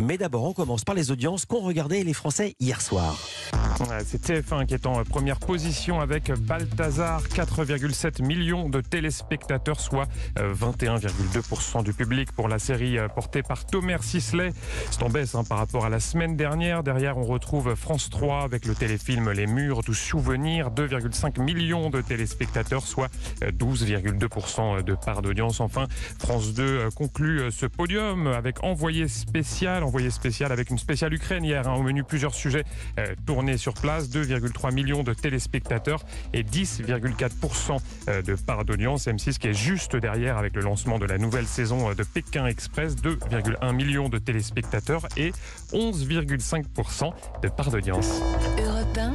Mais d'abord, on commence par les audiences qu'ont regardé les Français hier soir. C'est TF1 qui est en première position avec Balthazar, 4,7 millions de téléspectateurs, soit 21,2% du public pour la série euh, portée par Thomas Sisley. C'est en baisse hein, par rapport à la semaine dernière. Derrière, on retrouve France 3 avec le téléfilm Les Murs du Souvenir, 2,5 millions de téléspectateurs, soit 12,2% de part d'audience. Enfin, France 2 euh, conclut ce podium avec Envoyé spécial envoyé spécial avec une spéciale Ukraine hier. Hein, au menu, plusieurs sujets euh, tournés sur place. 2,3 millions de téléspectateurs et 10,4% euh, de part d'audience. M6 qui est juste derrière avec le lancement de la nouvelle saison euh, de Pékin Express. 2,1 millions de téléspectateurs et 11,5% de part d'audience.